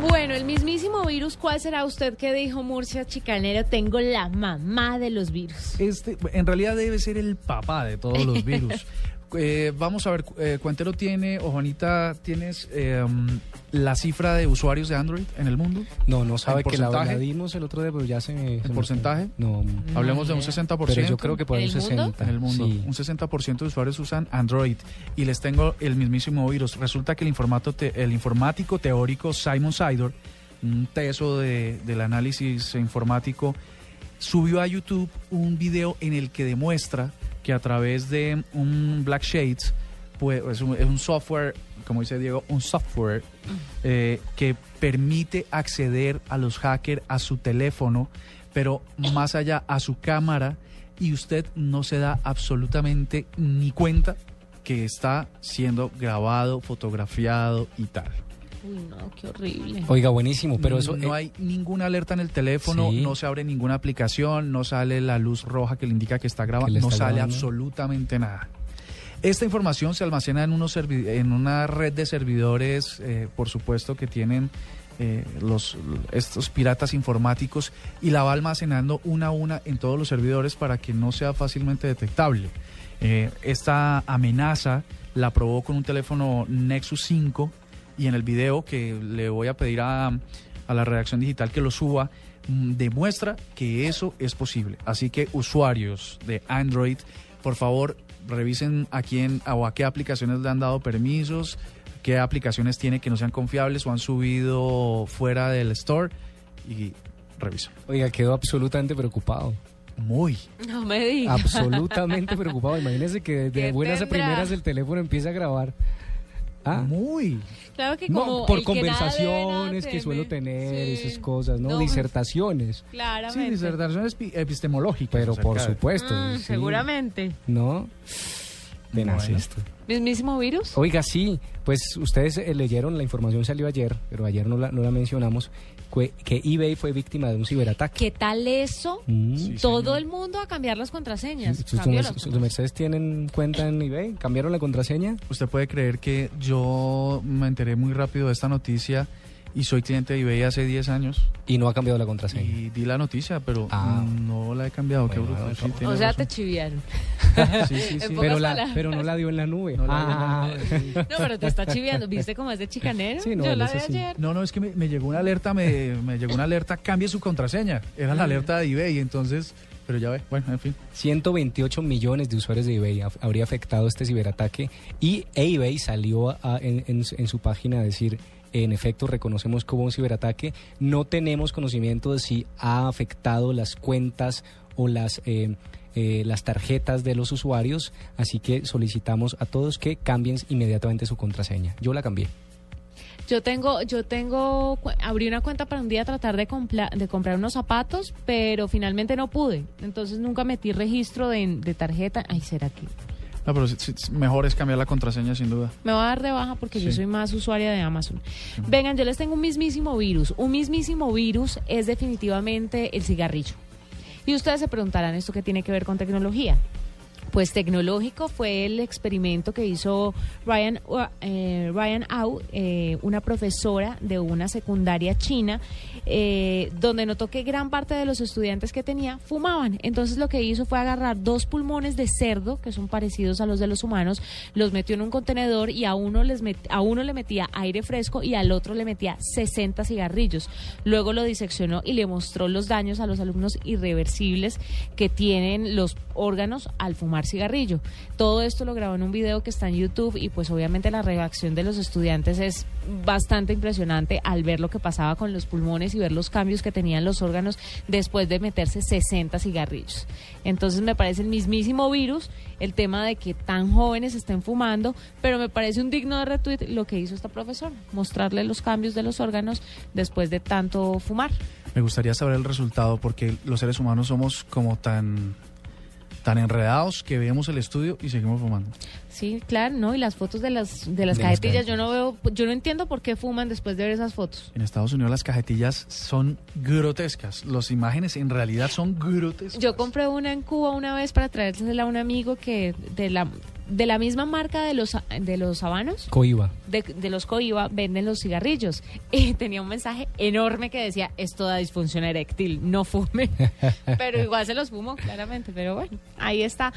Bueno, el mismísimo virus, ¿cuál será usted que dijo Murcia Chicanero? Tengo la mamá de los virus. Este, en realidad debe ser el papá de todos los virus. Eh, vamos a ver, eh, Cuentero tiene, o Juanita, ¿tienes eh, la cifra de usuarios de Android en el mundo? No, no sabe ¿En que la, porcentaje? la dimos el otro día, pero ya se me... ¿En se me- porcentaje? No, Hablemos de un 60%. pero yo creo que por ¿En un el mundo? 60. en el mundo. Sí. Un 60% de usuarios usan Android. Y les tengo el mismísimo virus. Resulta que el, informato te- el informático teórico Simon Sidor, un teso de- del análisis informático, subió a YouTube un video en el que demuestra que a través de un Black Shades, pues, es, un, software, como dice Diego, un software eh, que permite acceder a los hackers a su teléfono, pero más allá a su cámara, y usted no se da absolutamente ni cuenta que está siendo grabado, fotografiado y tal. Uy, no, qué horrible. Oiga, buenísimo, pero eso... no eh, hay ninguna alerta en el teléfono, Sí. no se abre ninguna aplicación, no sale la luz roja que le indica que está grabando, no está sale grabando. absolutamente nada. Esta información se almacena en, unos en una red de servidores, eh, por supuesto, que tienen eh, los, estos piratas informáticos y la va almacenando una a una en todos los servidores para que no sea fácilmente detectable. Eh, esta amenaza la probó con un teléfono Nexus 5 y en el video que le voy a pedir a, a la redacción digital que lo suba, mm, demuestra que eso es posible. Así que usuarios de Android, por favor, revisen a quién o a qué aplicaciones le han dado permisos, qué aplicaciones tiene que no sean confiables o han subido fuera del store y revisen. Oiga, quedó absolutamente preocupado. Muy. No me diga. Absolutamente preocupado. Imagínese que de ¿Qué buenas a primeras el teléfono empieza a grabar. Ah, Muy. Claro que como no, por que conversaciones que suelo tener, Sí. esas cosas, ¿no? No, Disertaciones. Claramente. Sí, disertaciones epi- epistemológicas. Pero por supuesto. Mm, sí. Seguramente. ¿No? Tenaz Bueno. esto. ¿Mismísimo virus? Oiga, sí, pues ustedes eh, leyeron, la información salió ayer, pero ayer no la, no la mencionamos, que, que eBay fue víctima de un ciberataque. ¿Qué tal eso? Mm. Sí, Todo señor. el mundo a cambiar las contraseñas. ¿Sus, Cambió sus- sus mercedes tienen cuenta en eBay? ¿Cambiaron la contraseña? Usted puede creer que yo me enteré muy rápido de esta noticia y soy cliente de eBay hace 10 años Y no ha cambiado la contraseña. y di la noticia, pero Ah. no la he cambiado. Qué bruto. sí, O sea, te chiviaron. Sí, sí, sí. En Pero, la, no la dio en la nube. No la- Ah. No, pero te está chiviando. ¿Viste cómo es de chicanero? Sí, no, Yo la sí. ayer. No, no, es que me, me llegó una alerta, me, me llegó una alerta, cambie su contraseña. Era la alerta de eBay, entonces, pero ya ve, bueno, en fin. 128 millones de usuarios de eBay habría afectado este ciberataque y eBay salió a- en, en su- página a decir, en efecto, reconocemos hubo un ciberataque, no tenemos conocimiento de si ha afectado las cuentas o las... eh, eh, las tarjetas de los usuarios, así que solicitamos a todos que cambien inmediatamente su contraseña. Yo la cambié. Yo tengo, yo tengo, abrí una cuenta para un día tratar de, compla- de comprar unos zapatos, pero finalmente no pude. Entonces nunca metí registro de, de tarjeta. Ay, ¿será que No, pero mejor es cambiar la contraseña sin duda. me va a dar de baja porque yo soy más usuaria de Amazon? Vengan, yo les tengo un mismísimo virus. Un mismísimo virus es definitivamente el cigarrillo. Y ustedes se preguntarán, ¿esto qué tiene que ver con tecnología? Pues tecnológico fue el experimento que hizo Ryan, eh, Ryan Au, eh, una profesora de una secundaria china, eh, donde notó que gran parte de los estudiantes que tenía fumaban. Entonces lo que hizo fue agarrar dos pulmones de cerdo, que son parecidos a los de los humanos, los metió en un contenedor y a uno, les a uno le metía aire fresco y al otro le metía 60 cigarrillos. Luego lo diseccionó y le mostró los daños a los alumnos irreversibles que tienen los órganos al fumar cigarrillo. Todo esto lo grabó en un video que está en YouTube y pues obviamente la reacción de los estudiantes es bastante impresionante al ver lo que pasaba con los pulmones y ver los cambios que tenían los órganos después de meterse 60 cigarrillos. Entonces me parece el mismísimo virus el tema de que tan jóvenes estén fumando, pero me parece un digno de retweet lo que hizo esta profesora, mostrarle los cambios de los órganos después de tanto fumar. Me gustaría saber el resultado porque los seres humanos somos como tan tan enredados que vemos el estudio y seguimos fumando. Sí, claro, ¿no? Y las fotos de las, de las De las cajetillas, yo no veo, yo no entiendo por qué fuman después de ver esas fotos. En Estados Unidos las cajetillas son grotescas. Las imágenes en realidad son grotescas. Yo compré una en Cuba una vez para traérsela a un amigo que de la de la misma marca de los de los habanos, Coiba. de, de los Coiba, venden los cigarrillos. Y tenía un mensaje enorme que decía, esto da disfunción eréctil, no fume. pero igual se los fumo, claramente. Pero bueno, ahí está.